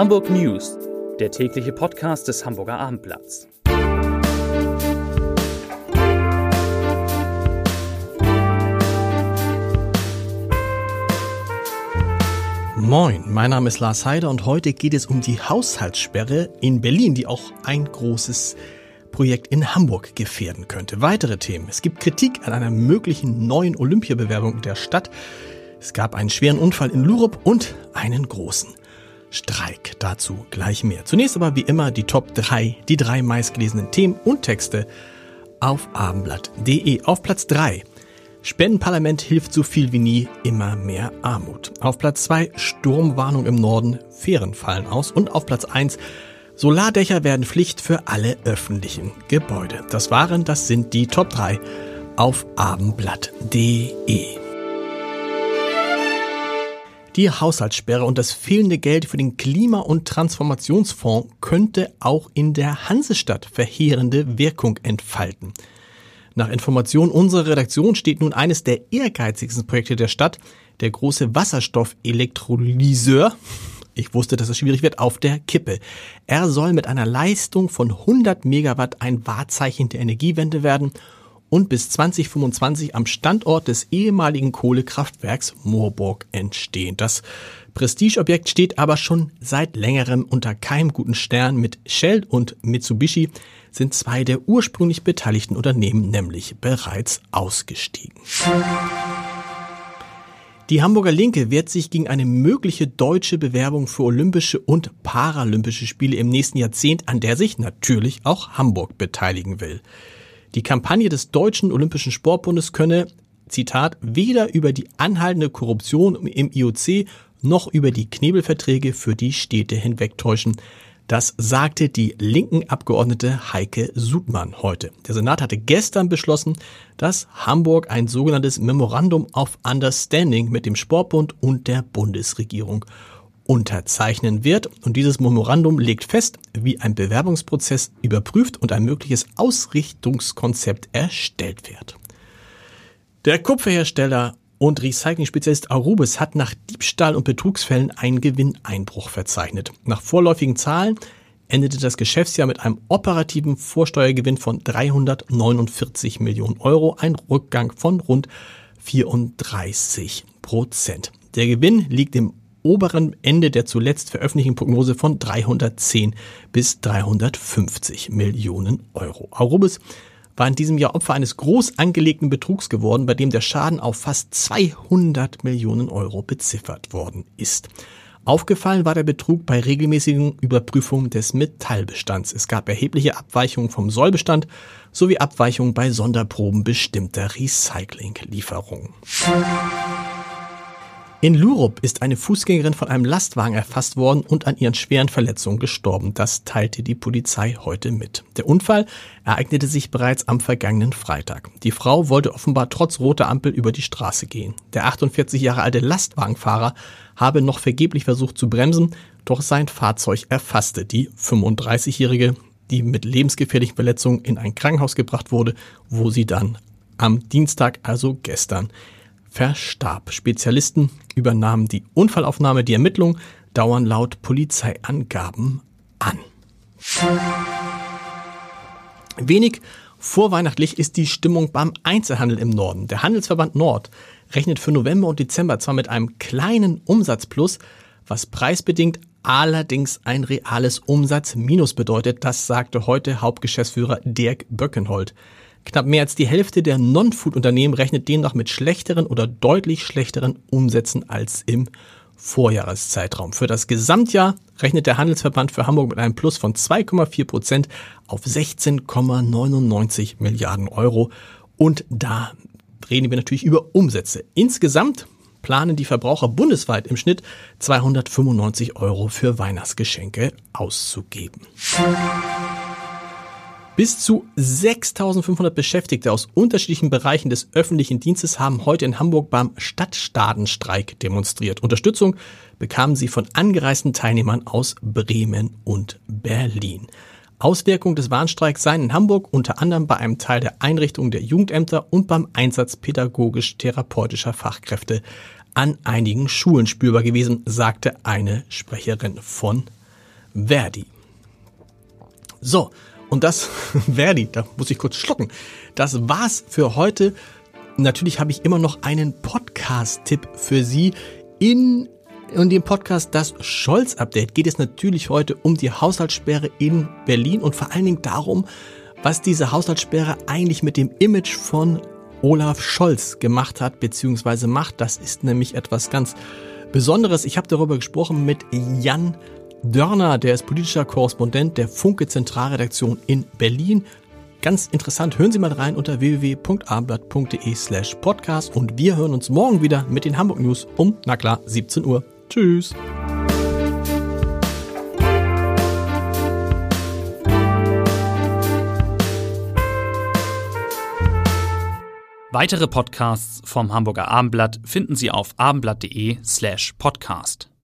Hamburg News, der tägliche Podcast des Hamburger Abendblatts. Moin, mein Name ist Lars Heider und heute geht es um die Haushaltssperre in Berlin, die auch ein großes Projekt in Hamburg gefährden könnte. Weitere Themen. Es gibt Kritik an einer möglichen neuen Olympiabewerbung der Stadt. Es gab einen schweren Unfall in Lurup und einen großen Streik. Dazu gleich mehr. Zunächst aber wie immer die Top 3, die drei meistgelesenen Themen und Texte auf abendblatt.de. Auf Platz 3 Spendenparlament hilft so viel wie nie, immer mehr Armut. Auf Platz 2 Sturmwarnung im Norden, Fähren fallen aus. Und auf Platz 1 Solardächer werden Pflicht für alle öffentlichen Gebäude. Das waren, das sind die Top 3 auf abendblatt.de. Die Haushaltssperre und das fehlende Geld für den Klima- und Transformationsfonds könnte auch in der Hansestadt verheerende Wirkung entfalten. Nach Informationen unserer Redaktion steht nun eines der ehrgeizigsten Projekte der Stadt, der große Wasserstoffelektrolyseur, ich wusste, dass es schwierig wird, auf der Kippe. Er soll mit einer Leistung von 100 Megawatt ein Wahrzeichen der Energiewende werden und bis 2025 am Standort des ehemaligen Kohlekraftwerks Moorburg entstehen. Das Prestigeobjekt steht aber schon seit längerem unter keinem guten Stern. Mit Shell und Mitsubishi sind zwei der ursprünglich beteiligten Unternehmen nämlich bereits ausgestiegen. Die Hamburger Linke wehrt sich gegen eine mögliche deutsche Bewerbung für Olympische und Paralympische Spiele im nächsten Jahrzehnt, an der sich natürlich auch Hamburg beteiligen will. Die Kampagne des Deutschen Olympischen Sportbundes könne, Zitat, weder über die anhaltende Korruption im IOC noch über die Knebelverträge für die Städte hinwegtäuschen. Das sagte die linken Abgeordnete Heike Sudmann heute. Der Senat hatte gestern beschlossen, dass Hamburg ein sogenanntes Memorandum of Understanding mit dem Sportbund und der Bundesregierung unterzeichnen wird. Und dieses Memorandum legt fest, wie ein Bewerbungsprozess überprüft und ein mögliches Ausrichtungskonzept erstellt wird. Der Kupferhersteller und Recycling-Spezialist Arubis hat nach Diebstahl und Betrugsfällen einen Gewinneinbruch verzeichnet. Nach vorläufigen Zahlen endete das Geschäftsjahr mit einem operativen Vorsteuergewinn von 349 Millionen Euro, ein Rückgang von rund 34 Prozent. Der Gewinn liegt im oberen Ende der zuletzt veröffentlichten Prognose von 310 bis 350 Millionen Euro. Arubis war in diesem Jahr Opfer eines groß angelegten Betrugs geworden, bei dem der Schaden auf fast 200 Millionen Euro beziffert worden ist. Aufgefallen war der Betrug bei regelmäßigen Überprüfungen des Metallbestands. Es gab erhebliche Abweichungen vom Sollbestand sowie Abweichungen bei Sonderproben bestimmter Recyclinglieferungen. In Lurup ist eine Fußgängerin von einem Lastwagen erfasst worden und an ihren schweren Verletzungen gestorben. Das teilte die Polizei heute mit. Der Unfall ereignete sich bereits am vergangenen Freitag. Die Frau wollte offenbar trotz roter Ampel über die Straße gehen. Der 48 Jahre alte Lastwagenfahrer habe noch vergeblich versucht zu bremsen, doch sein Fahrzeug erfasste die 35-Jährige, die mit lebensgefährlichen Verletzungen in ein Krankenhaus gebracht wurde, wo sie dann am Dienstag, also gestern, verstarb. Spezialisten übernahmen die Unfallaufnahme. Die Ermittlungen dauern laut Polizeiangaben an. Wenig vorweihnachtlich ist die Stimmung beim Einzelhandel im Norden. Der Handelsverband Nord rechnet für November und Dezember zwar mit einem kleinen Umsatzplus, was preisbedingt allerdings ein reales Umsatzminus bedeutet. Das sagte heute Hauptgeschäftsführer Dirk Böckenhold. Knapp mehr als die Hälfte der Non-Food-Unternehmen rechnet demnach mit schlechteren oder deutlich schlechteren Umsätzen als im Vorjahreszeitraum. Für das Gesamtjahr rechnet der Handelsverband für Hamburg mit einem Plus von 2,4 Prozent auf 16,99 Milliarden Euro. Und da reden wir natürlich über Umsätze. Insgesamt planen die Verbraucher bundesweit im Schnitt 295 Euro für Weihnachtsgeschenke auszugeben. Bis zu 6500 Beschäftigte aus unterschiedlichen Bereichen des öffentlichen Dienstes haben heute in Hamburg beim Stadtstadenstreik demonstriert. Unterstützung bekamen sie von angereisten Teilnehmern aus Bremen und Berlin. Auswirkungen des Warnstreiks seien in Hamburg unter anderem bei einem Teil der Einrichtung der Jugendämter und beim Einsatz pädagogisch-therapeutischer Fachkräfte an einigen Schulen spürbar gewesen, sagte eine Sprecherin von Verdi. So, und das, Verdi, da muss ich kurz schlucken. Das war's für heute. Natürlich habe ich immer noch einen Podcast-Tipp für Sie. In, in dem Podcast Das Scholz-Update geht es natürlich heute um die Haushaltssperre in Berlin und vor allen Dingen darum, was diese Haushaltssperre eigentlich mit dem Image von Olaf Scholz gemacht hat bzw. macht. Das ist nämlich etwas ganz Besonderes. Ich habe darüber gesprochen mit Jan Dörner, der ist politischer Korrespondent der Funke Zentralredaktion in Berlin. Ganz interessant, hören Sie mal rein unter www.abendblatt.de slash podcast und wir hören uns morgen wieder mit den Hamburg News um, na klar, 17 Uhr. Tschüss. Weitere Podcasts vom Hamburger Abendblatt finden Sie auf abendblatt.de slash podcast.